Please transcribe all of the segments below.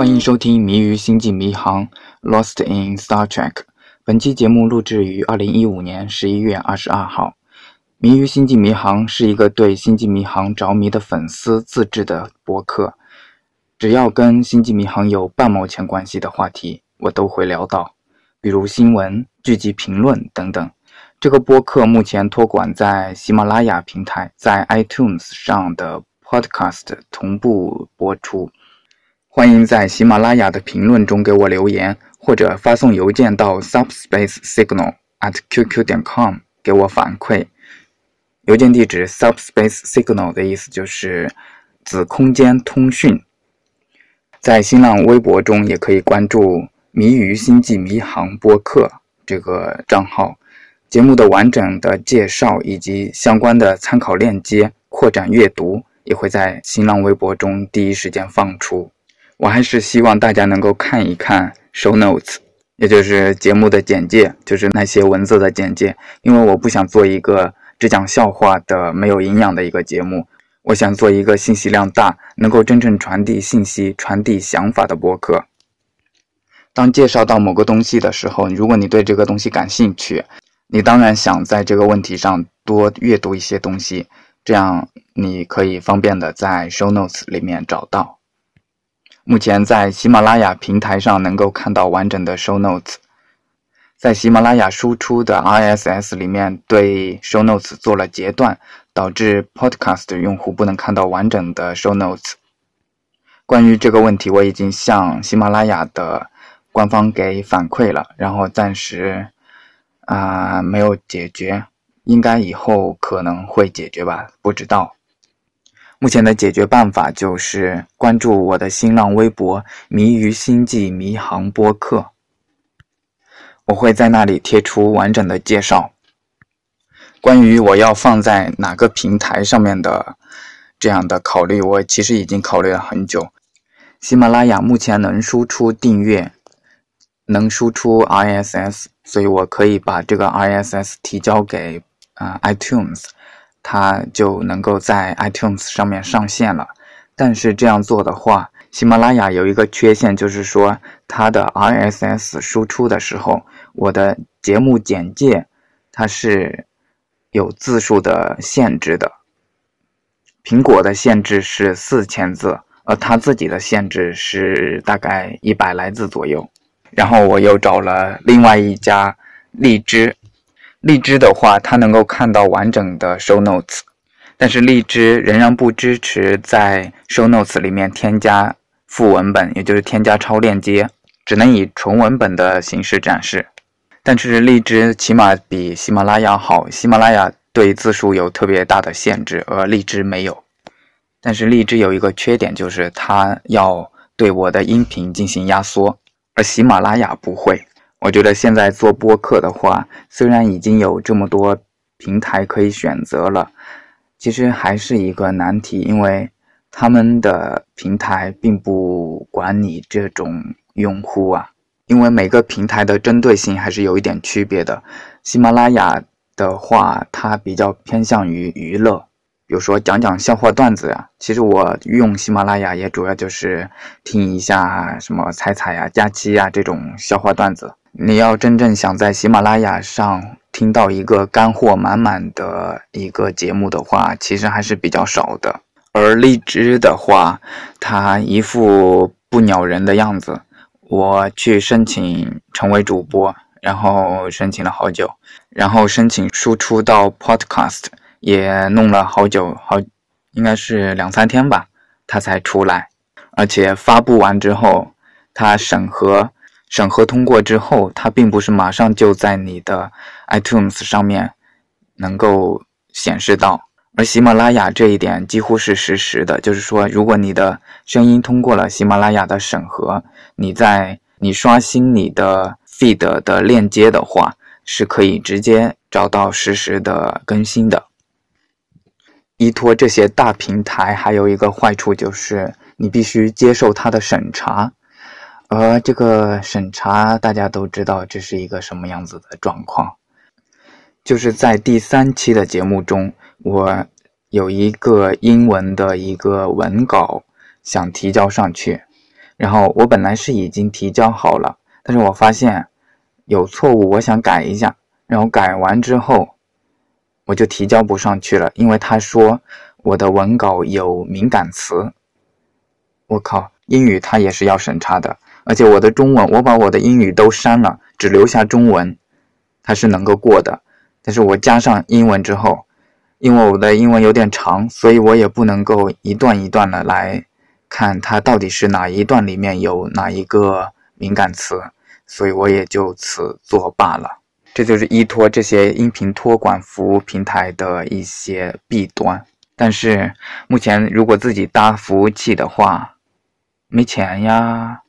欢迎收听《谜语星际迷航》（Lost in Star Trek）。本期节目录制于二零一五年十一月二十二号。《谜语星际迷航》是一个对星际迷航着迷的粉丝自制的博客。只要跟星际迷航有半毛钱关系的话题，我都会聊到，比如新闻、剧集评论等等。这个播客目前托管在喜马拉雅平台，在 iTunes 上的 Podcast 同步播出。欢迎在喜马拉雅的评论中给我留言，或者发送邮件到 subspacesignal at qq 点 com 给我反馈。邮件地址 subspacesignal 的意思就是子空间通讯。在新浪微博中也可以关注“谜语星际迷航”播客这个账号。节目的完整的介绍以及相关的参考链接、扩展阅读也会在新浪微博中第一时间放出。我还是希望大家能够看一看 show notes，也就是节目的简介，就是那些文字的简介。因为我不想做一个只讲笑话的没有营养的一个节目，我想做一个信息量大、能够真正传递信息、传递想法的播客。当介绍到某个东西的时候，如果你对这个东西感兴趣，你当然想在这个问题上多阅读一些东西，这样你可以方便的在 show notes 里面找到。目前在喜马拉雅平台上能够看到完整的 show notes，在喜马拉雅输出的 RSS 里面对 show notes 做了截断，导致 podcast 用户不能看到完整的 show notes。关于这个问题，我已经向喜马拉雅的官方给反馈了，然后暂时啊没有解决，应该以后可能会解决吧，不知道。目前的解决办法就是关注我的新浪微博“迷于星际迷航播客”，我会在那里贴出完整的介绍。关于我要放在哪个平台上面的这样的考虑，我其实已经考虑了很久。喜马拉雅目前能输出订阅，能输出 RSS，所以我可以把这个 RSS 提交给啊 iTunes。它就能够在 iTunes 上面上线了，但是这样做的话，喜马拉雅有一个缺陷，就是说它的 RSS 输出的时候，我的节目简介它是有字数的限制的。苹果的限制是四千字，而它自己的限制是大概一百来字左右。然后我又找了另外一家荔枝。荔枝的话，它能够看到完整的 show notes，但是荔枝仍然不支持在 show notes 里面添加副文本，也就是添加超链接，只能以纯文本的形式展示。但是荔枝起码比喜马拉雅好，喜马拉雅对字数有特别大的限制，而荔枝没有。但是荔枝有一个缺点，就是它要对我的音频进行压缩，而喜马拉雅不会。我觉得现在做播客的话，虽然已经有这么多平台可以选择了，其实还是一个难题，因为他们的平台并不管你这种用户啊，因为每个平台的针对性还是有一点区别的。喜马拉雅的话，它比较偏向于娱乐，比如说讲讲笑话段子呀。其实我用喜马拉雅也主要就是听一下什么彩彩呀、佳期呀这种笑话段子。你要真正想在喜马拉雅上听到一个干货满满的一个节目的话，其实还是比较少的。而荔枝的话，它一副不鸟人的样子。我去申请成为主播，然后申请了好久，然后申请输出到 Podcast 也弄了好久，好应该是两三天吧，它才出来。而且发布完之后，它审核。审核通过之后，它并不是马上就在你的 iTunes 上面能够显示到，而喜马拉雅这一点几乎是实时的，就是说，如果你的声音通过了喜马拉雅的审核，你在你刷新你的 feed 的链接的话，是可以直接找到实时的更新的。依托这些大平台，还有一个坏处就是你必须接受它的审查。而这个审查，大家都知道这是一个什么样子的状况。就是在第三期的节目中，我有一个英文的一个文稿想提交上去，然后我本来是已经提交好了，但是我发现有错误，我想改一下。然后改完之后，我就提交不上去了，因为他说我的文稿有敏感词。我靠，英语他也是要审查的，而且我的中文，我把我的英语都删了，只留下中文，它是能够过的。但是我加上英文之后，因为我的英文有点长，所以我也不能够一段一段的来看它到底是哪一段里面有哪一个敏感词，所以我也就此作罢了。这就是依托这些音频托管服务平台的一些弊端。但是目前如果自己搭服务器的话，没钱呀。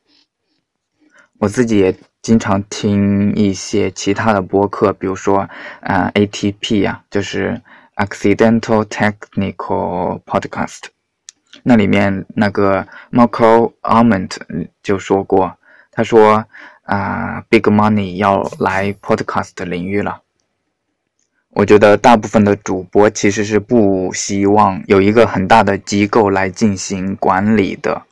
我自己也。经常听一些其他的播客，比如说，啊，ATP 呀，就是 Accidental Technical Podcast。那里面那个 Marco Arment 就说过，他说啊，Big Money 要来 Podcast 领域了。我觉得大部分的主播其实是不希望有一个很大的机构来进行管理的。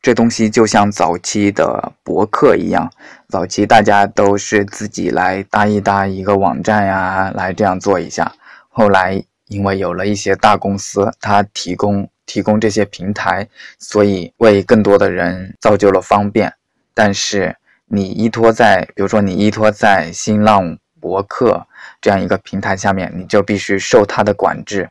这东西就像早期的博客一样，早期大家都是自己来搭一搭一个网站呀，来这样做一下。后来因为有了一些大公司，它提供提供这些平台，所以为更多的人造就了方便。但是你依托在，比如说你依托在新浪博客这样一个平台下面，你就必须受它的管制。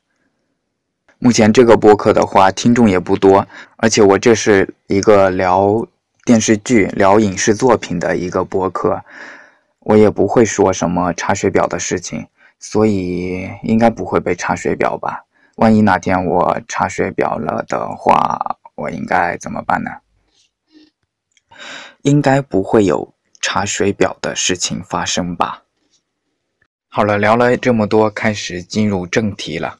目前这个播客的话，听众也不多，而且我这是一个聊电视剧、聊影视作品的一个播客，我也不会说什么查水表的事情，所以应该不会被查水表吧？万一哪天我查水表了的话，我应该怎么办呢？应该不会有查水表的事情发生吧？好了，聊了这么多，开始进入正题了。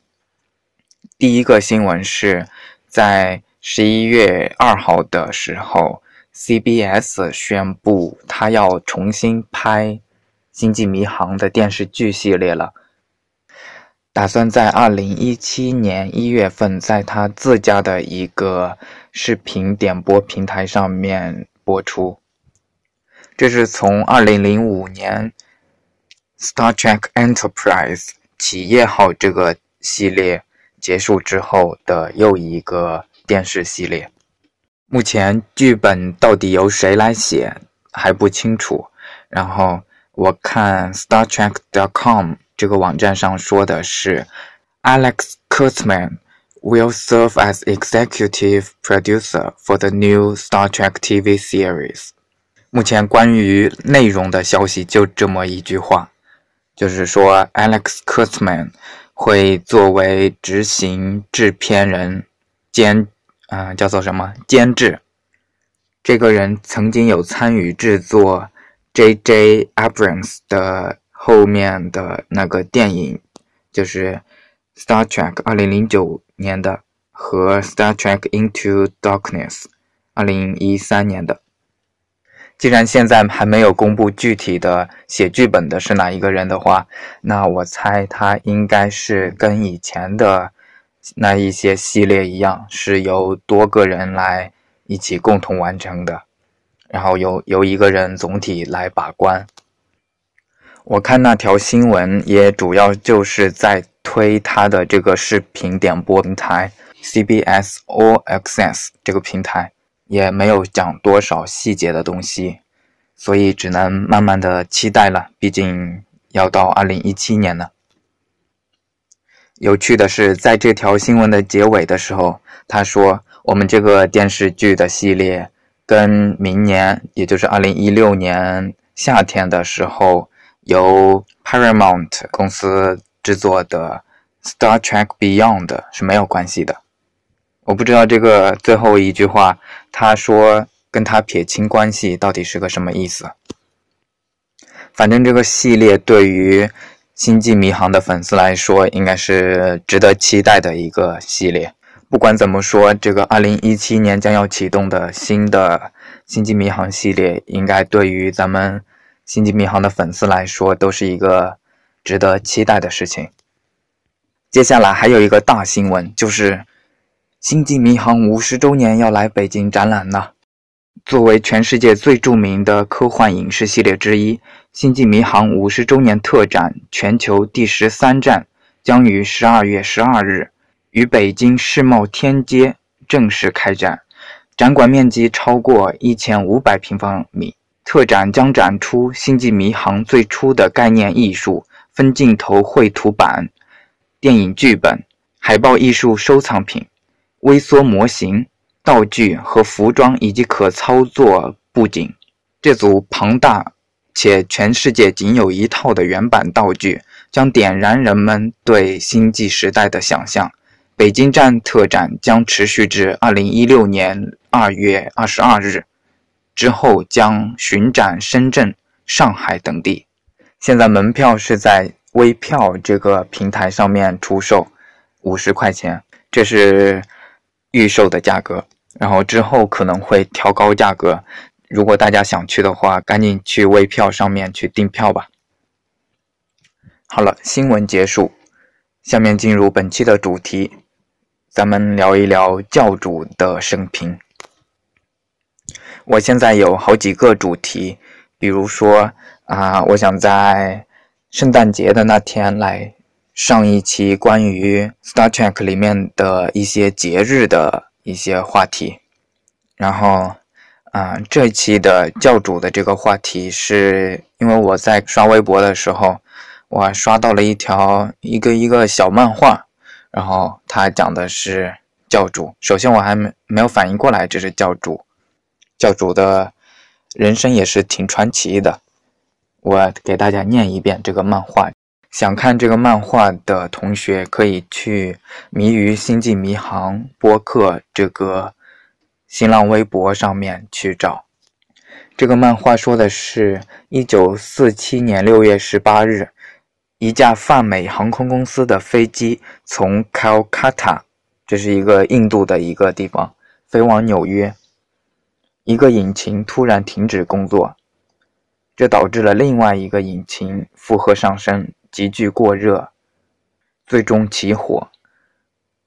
第一个新闻是在十一月二号的时候，CBS 宣布他要重新拍《星际迷航》的电视剧系列了，打算在二零一七年一月份在他自家的一个视频点播平台上面播出。这是从二零零五年《Star Trek Enterprise》企业号这个系列。结束之后的又一个电视系列，目前剧本到底由谁来写还不清楚。然后我看 StarTrek.com 这个网站上说的是，Alex Kurtzman will serve as executive producer for the new Star Trek TV series。目前关于内容的消息就这么一句话，就是说 Alex Kurtzman。会作为执行制片人监，啊，叫做什么监制？这个人曾经有参与制作 J.J. Abrams 的后面的那个电影，就是《Star Trek》二零零九年的和《Star Trek Into Darkness》二零一三年的。既然现在还没有公布具体的写剧本的是哪一个人的话，那我猜他应该是跟以前的那一些系列一样，是由多个人来一起共同完成的，然后由由一个人总体来把关。我看那条新闻也主要就是在推他的这个视频点播平台 CBS All Access 这个平台。也没有讲多少细节的东西，所以只能慢慢的期待了。毕竟要到二零一七年了。有趣的是，在这条新闻的结尾的时候，他说：“我们这个电视剧的系列跟明年，也就是二零一六年夏天的时候由 Paramount 公司制作的《Star Trek Beyond》是没有关系的。”我不知道这个最后一句话，他说跟他撇清关系到底是个什么意思。反正这个系列对于《星际迷航》的粉丝来说，应该是值得期待的一个系列。不管怎么说，这个2017年将要启动的新的《星际迷航》系列，应该对于咱们《星际迷航》的粉丝来说，都是一个值得期待的事情。接下来还有一个大新闻，就是。星际迷航五十周年要来北京展览了。作为全世界最著名的科幻影视系列之一，《星际迷航》五十周年特展全球第十三站将于十二月十二日于北京世贸天阶正式开展，展馆面积超过一千五百平方米。特展将展出《星际迷航》最初的概念艺术、分镜头绘图板、电影剧本、海报艺术收藏品、微缩模型。道具和服装以及可操作布景，这组庞大且全世界仅有一套的原版道具将点燃人们对星际时代的想象。北京站特展将持续至二零一六年二月二十二日，之后将巡展深圳、上海等地。现在门票是在微票这个平台上面出售，五十块钱，这是预售的价格。然后之后可能会调高价格，如果大家想去的话，赶紧去微票上面去订票吧。好了，新闻结束，下面进入本期的主题，咱们聊一聊教主的生平。我现在有好几个主题，比如说啊，我想在圣诞节的那天来上一期关于 Star Trek 里面的一些节日的。一些话题，然后，啊，这一期的教主的这个话题是因为我在刷微博的时候，我刷到了一条一个一个小漫画，然后他讲的是教主。首先我还没没有反应过来这是教主，教主的人生也是挺传奇的。我给大家念一遍这个漫画。想看这个漫画的同学，可以去“迷于星际迷航”播客这个新浪微博上面去找。这个漫画说的是1947年6月18日，一架泛美航空公司的飞机从 Calcutta，这是一个印度的一个地方，飞往纽约。一个引擎突然停止工作，这导致了另外一个引擎负荷上升。急剧过热，最终起火，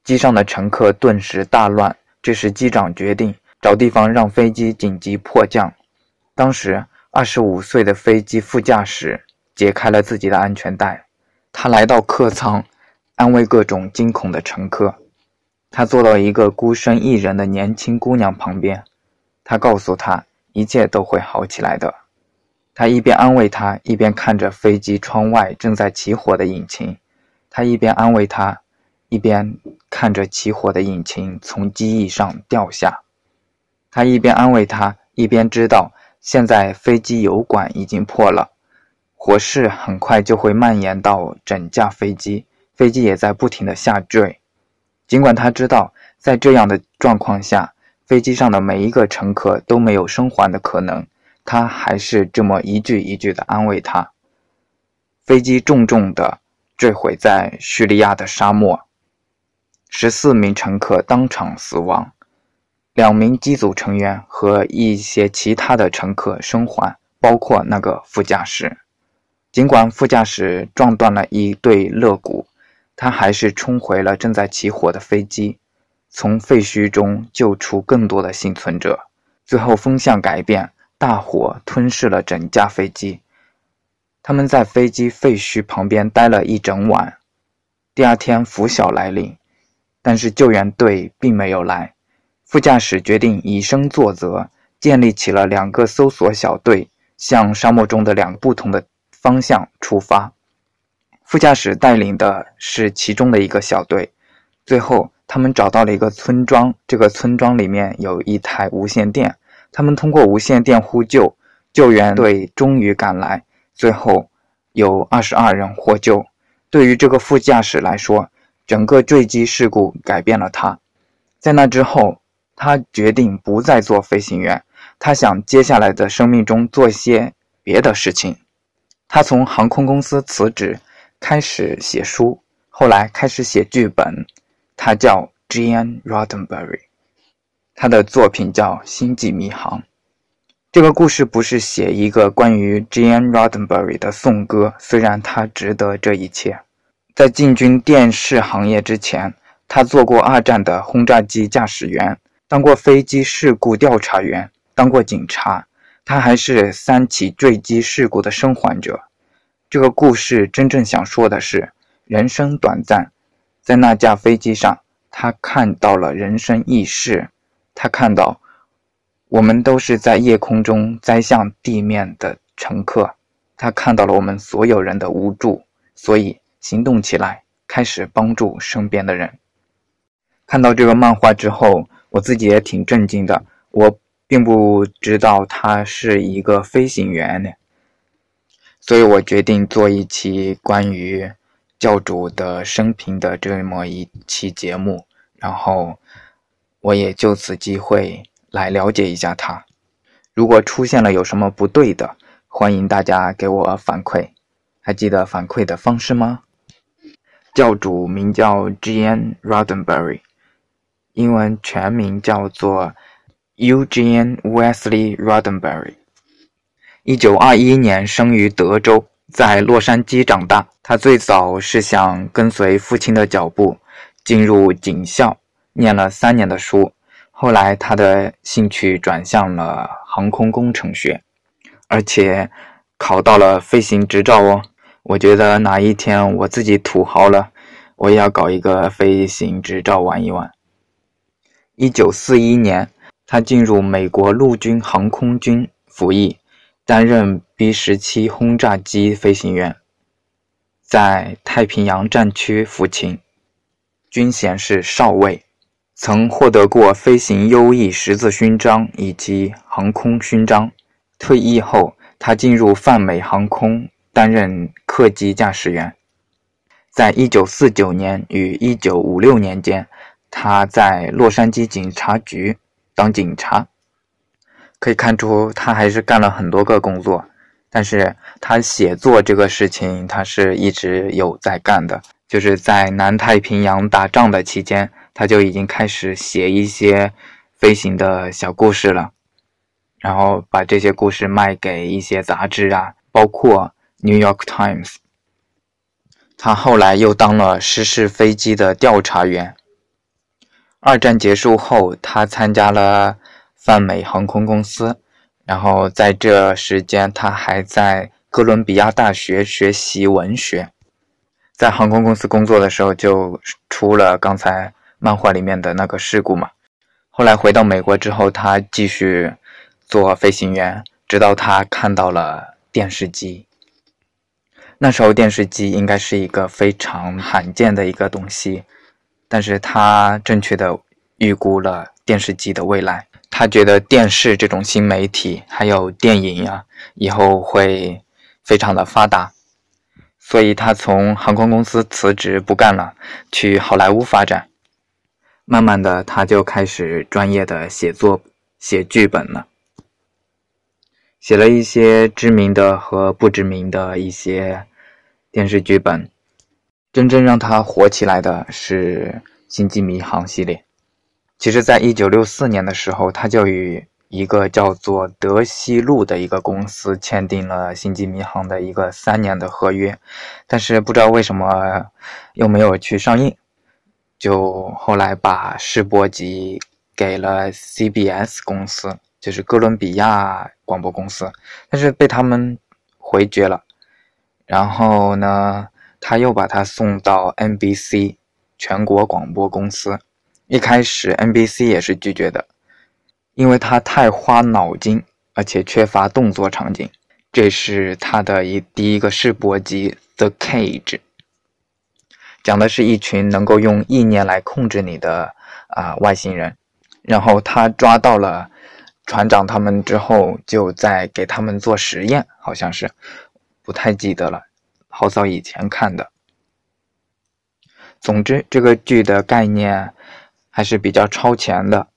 机上的乘客顿时大乱。这时，机长决定找地方让飞机紧急迫降。当时，二十五岁的飞机副驾驶解开了自己的安全带，他来到客舱，安慰各种惊恐的乘客。他坐到一个孤身一人的年轻姑娘旁边，他告诉她，一切都会好起来的。他一边安慰他，一边看着飞机窗外正在起火的引擎。他一边安慰他，一边看着起火的引擎从机翼上掉下。他一边安慰他，一边知道现在飞机油管已经破了，火势很快就会蔓延到整架飞机，飞机也在不停的下坠。尽管他知道在这样的状况下，飞机上的每一个乘客都没有生还的可能。他还是这么一句一句的安慰他。飞机重重的坠毁在叙利亚的沙漠，十四名乘客当场死亡，两名机组成员和一些其他的乘客生还，包括那个副驾驶。尽管副驾驶撞断了一对肋骨，他还是冲回了正在起火的飞机，从废墟中救出更多的幸存者。最后风向改变。大火吞噬了整架飞机，他们在飞机废墟旁边待了一整晚。第二天拂晓来临，但是救援队并没有来。副驾驶决定以身作则，建立起了两个搜索小队，向沙漠中的两个不同的方向出发。副驾驶带领的是其中的一个小队。最后，他们找到了一个村庄，这个村庄里面有一台无线电。他们通过无线电呼救，救援队终于赶来。最后，有二十二人获救。对于这个副驾驶来说，整个坠机事故改变了他。在那之后，他决定不再做飞行员。他想接下来的生命中做些别的事情。他从航空公司辞职，开始写书，后来开始写剧本。他叫 Gene Roddenberry。他的作品叫《星际迷航》。这个故事不是写一个关于 Gene Roddenberry 的颂歌，虽然他值得这一切。在进军电视行业之前，他做过二战的轰炸机驾驶员，当过飞机事故调查员，当过警察。他还是三起坠机事故的生还者。这个故事真正想说的是，人生短暂。在那架飞机上，他看到了人生易逝。他看到，我们都是在夜空中栽向地面的乘客。他看到了我们所有人的无助，所以行动起来，开始帮助身边的人。看到这个漫画之后，我自己也挺震惊的。我并不知道他是一个飞行员呢，所以我决定做一期关于教主的生平的这么一期节目，然后我也就此机会来了解一下他。如果出现了有什么不对的，欢迎大家给我反馈。还记得反馈的方式吗？教主名叫 G.N. Roddenberry。英文全名叫做 Eugene Wesley Roddenberry。一九二一年生于德州，在洛杉矶长大。他最早是想跟随父亲的脚步，进入警校，念了三年的书。后来他的兴趣转向了航空工程学，而且考到了飞行执照哦。我觉得哪一天我自己土豪了，我也要搞一个飞行执照玩一玩。一九四一年，他进入美国陆军航空军服役，担任 B 十七轰炸机飞行员，在太平洋战区服勤，军衔是少尉，曾获得过飞行优异十字勋章以及航空勋章。退役后，他进入泛美航空担任客机驾驶员，在一九四九年与一九五六年间。他在洛杉矶警察局当警察，可以看出他还是干了很多个工作。但是他写作这个事情，他是一直有在干的。就是在南太平洋打仗的期间，他就已经开始写一些飞行的小故事了，然后把这些故事卖给一些杂志啊，包括《New York Times》。他后来又当了失事飞机的调查员。二战结束后，他参加了泛美航空公司，然后在这时间，他还在哥伦比亚大学学习文学。在航空公司工作的时候，就出了刚才漫画里面的那个事故嘛。后来回到美国之后，他继续做飞行员，直到他看到了电视机。那时候电视机应该是一个非常罕见的一个东西。但是他正确的预估了电视机的未来。他觉得电视这种新媒体，还有电影呀，以后会非常的发达。所以他从航空公司辞职不干了，去好莱坞发展。慢慢的，他就开始专业的写作、写剧本了，写了一些知名的和不知名的一些电视剧本。真正让他火起来的是《星际迷航》系列。其实，在一九六四年的时候，他就与一个叫做德西路的一个公司签订了《星际迷航》的一个三年的合约，但是不知道为什么又没有去上映，就后来把试播集给了 CBS 公司，就是哥伦比亚广播公司，但是被他们回绝了。然后呢？他又把他送到 NBC 全国广播公司，一开始 NBC 也是拒绝的，因为他太花脑筋，而且缺乏动作场景。这是他的一第一个试播集《The Cage》，讲的是一群能够用意念来控制你的啊外星人，然后他抓到了船长他们之后，就在给他们做实验，好像是，不太记得了。好早以前看的。总之，这个剧的概念还是比较超前的。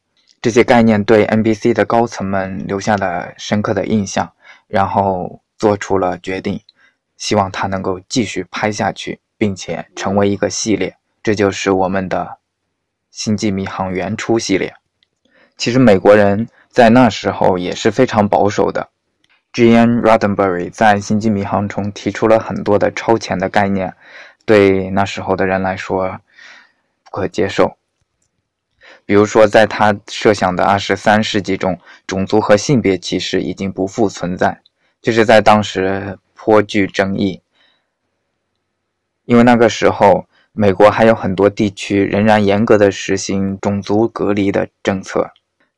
这些概念对 NBC 的高层们留下了深刻的印象，然后做出了决定，希望它能够继续拍下去，并且成为一个系列。这就是我们的《星际迷航》原初系列。其实，美国人在那时候也是非常保守的。G.N. Roddenberry 在《星际迷航》中提出了很多的超前的概念，对那时候的人来说不，可接受。比如说，在他设想的二十三世纪中，种族和性别歧视已经不复存在，这是在当时颇具争议，因为那个时候美国还有很多地区仍然严格的实行种族隔离的政策。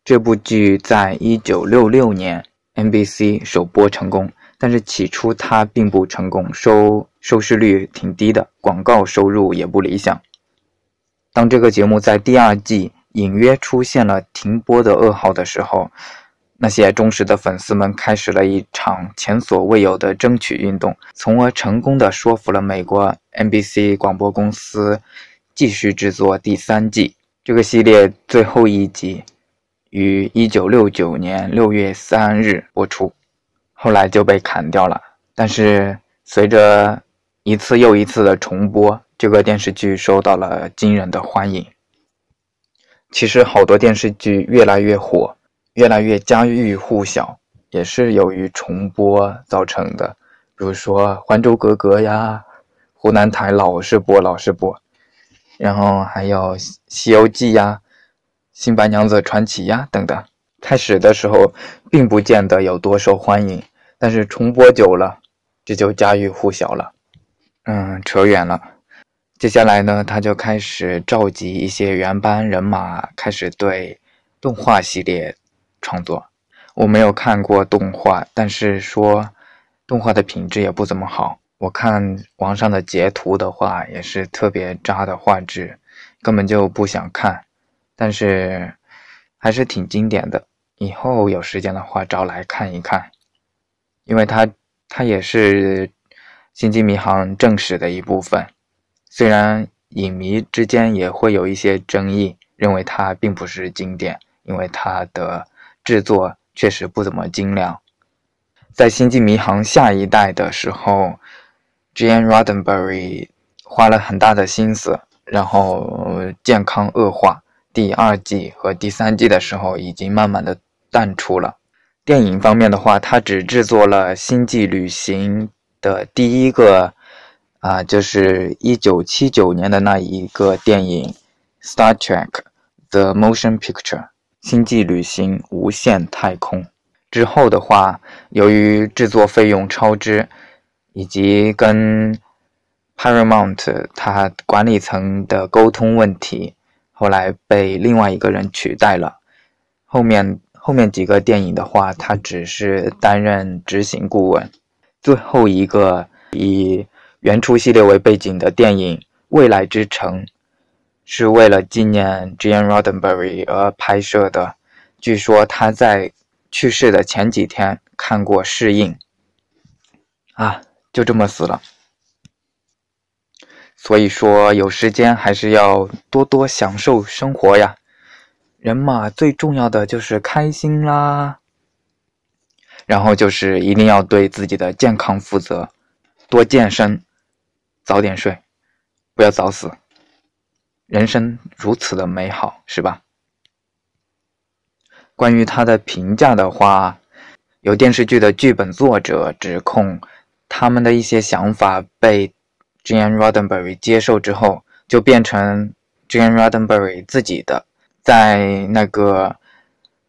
这部剧在一九六六年 NBC 首播成功，但是起初它并不成功，收收视率挺低的，广告收入也不理想。当这个节目在第二季隐约出现了停播的噩耗的时候，那些忠实的粉丝们开始了一场前所未有的争取运动，从而成功的说服了美国 NBC 广播公司继续制作第三季。这个系列最后一集。于一九六九年六月三日播出，后来就被砍掉了。但是随着一次又一次的重播，这个电视剧受到了惊人的欢迎。其实好多电视剧越来越火，越来越家喻户晓，也是由于重播造成的。比如说《还珠格格》呀，湖南台老是播老是播，然后还有《西游记》呀。《新白娘子传奇》呀，等等，开始的时候并不见得有多受欢迎，但是重播久了，这就家喻户晓了。嗯，扯远了。接下来呢，他就开始召集一些原班人马，开始对动画系列创作。我没有看过动画，但是说动画的品质也不怎么好。我看网上的截图的话，也是特别渣的画质，根本就不想看。但是还是挺经典的，以后有时间的话找来看一看，因为它它也是《星际迷航》正史的一部分。虽然影迷之间也会有一些争议，认为它并不是经典，因为它的制作确实不怎么精良。在《星际迷航》下一代的时候，Gene Roddenberry 花了很大的心思，然后健康恶化。第二季和第三季的时候，已经慢慢的淡出了。电影方面的话，他只制作了《星际旅行》的第一个，啊，就是一九七九年的那一个电影《Star Trek: The Motion Picture》《星际旅行：无限太空》。之后的话，由于制作费用超支，以及跟 Paramount 它管理层的沟通问题。后来被另外一个人取代了。后面后面几个电影的话，他只是担任执行顾问。最后一个以原初系列为背景的电影《未来之城》，是为了纪念 Gene Roddenberry 而拍摄的。据说他在去世的前几天看过试映，啊，就这么死了。所以说，有时间还是要多多享受生活呀。人嘛，最重要的就是开心啦。然后就是一定要对自己的健康负责，多健身，早点睡，不要早死。人生如此的美好，是吧？关于他的评价的话，有电视剧的剧本作者指控他们的一些想法被。Gene Roddenberry 接受之后，就变成 Gene Roddenberry 自己的。在那个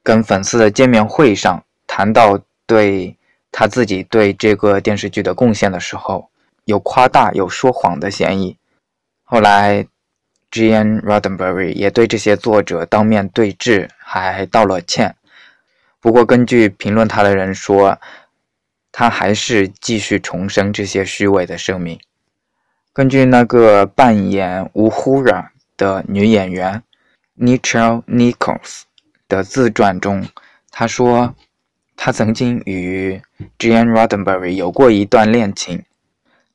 跟粉丝的见面会上，谈到对他自己对这个电视剧的贡献的时候，有夸大、有说谎的嫌疑。后来，Gene Roddenberry 也对这些作者当面对质，还道了歉。不过，根据评论他的人说，他还是继续重申这些虚伪的声明。根据那个扮演吴呼然的女演员 Nichelle Nichols 的自传中，她说，她曾经与 Gene Roddenberry 有过一段恋情。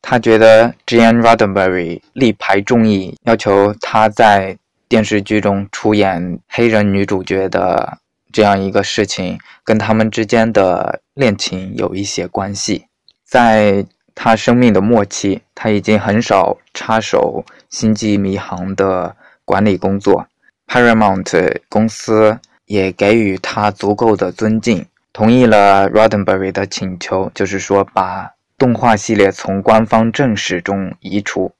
他觉得 Gene Roddenberry 力排众议，要求她在电视剧中出演黑人女主角的这样一个事情，跟他们之间的恋情有一些关系。在他生命的末期，他已经很少插手《星际迷航》的管理工作。Paramount 公司也给予他足够的尊敬，同意了 Roddenberry 的请求，就是说把动画系列从官方正史中移除。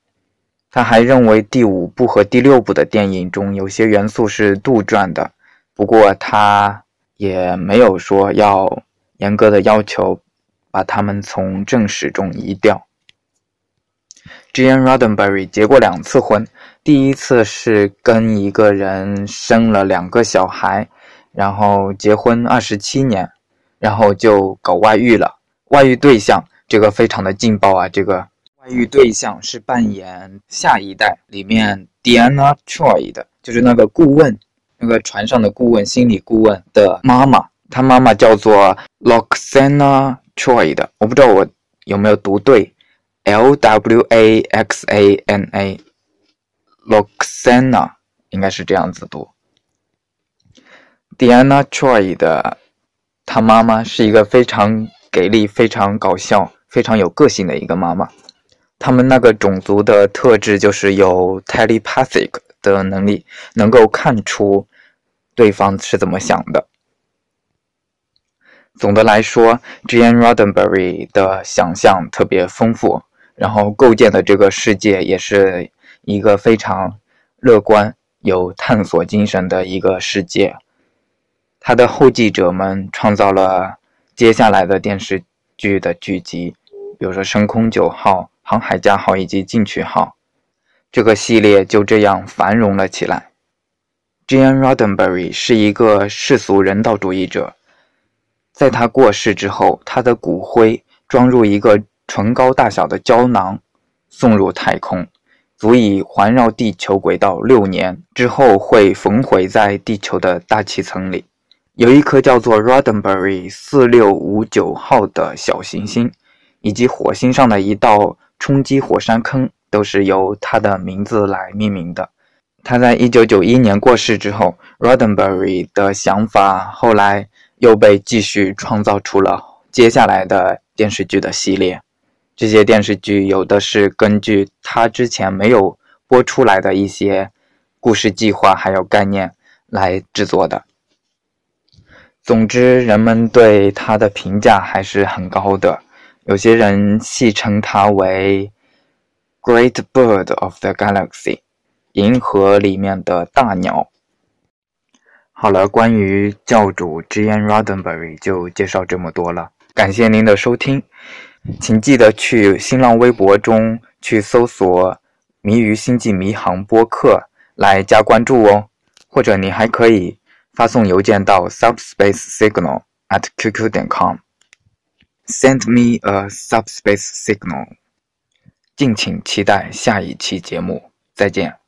他还认为第五部和第六部的电影中有些元素是杜撰的，不过他也没有说要严格的要求把他们从正史中移掉。Gene Roddenberry 结过两次婚，第一次是跟一个人生了两个小孩，然后结婚二十七年，然后就搞外遇了。外遇对象这个非常的劲爆啊，这个。外遇对象是扮演《下一代》里面 Diana Troy 的，就是那个顾问，那个船上的顾问，心理顾问的妈妈。她妈妈叫做 Loxana Troy 的，我不知道我有没有读对，L W A X A N A，Loxana 应该是这样子读。Diana Troy 的，她妈妈是一个非常给力、非常搞笑、非常有个性的一个妈妈。他们那个种族的特质就是有 telepathic 的能力，能够看出对方是怎么想的。总的来说，Jane Roddenberry 的想象特别丰富，然后构建的这个世界也是一个非常乐观、有探索精神的一个世界。他的后继者们创造了接下来的电视剧的剧集，比如说《升空九号》。航海家号以及进取号，这个系列就这样繁荣了起来。Jean Roddenberry 是一个世俗人道主义者，在他过世之后，他的骨灰装入一个唇膏大小的胶囊，送入太空，足以环绕地球轨道六年之后会焚毁在地球的大气层里。有一颗叫做 Roddenberry 四六五九号的小行星，以及火星上的一道。冲击火山坑都是由他的名字来命名的。他在一九九一年过世之后，Roddenberry 的想法后来又被继续创造出了接下来的电视剧的系列。这些电视剧有的是根据他之前没有播出来的一些故事计划还有概念来制作的。总之，人们对他的评价还是很高的。有些人戏称它为 “Great Bird of the Galaxy”，银河里面的大鸟。好了，关于教主 Gene Roddenberry 就介绍这么多了。感谢您的收听，请记得去新浪微博中去搜索“谜语星际迷航”播客来加关注哦，或者你还可以发送邮件到 subspacesignal at qq 点 com。Send me a subspace signal。敬请期待下一期节目，再见。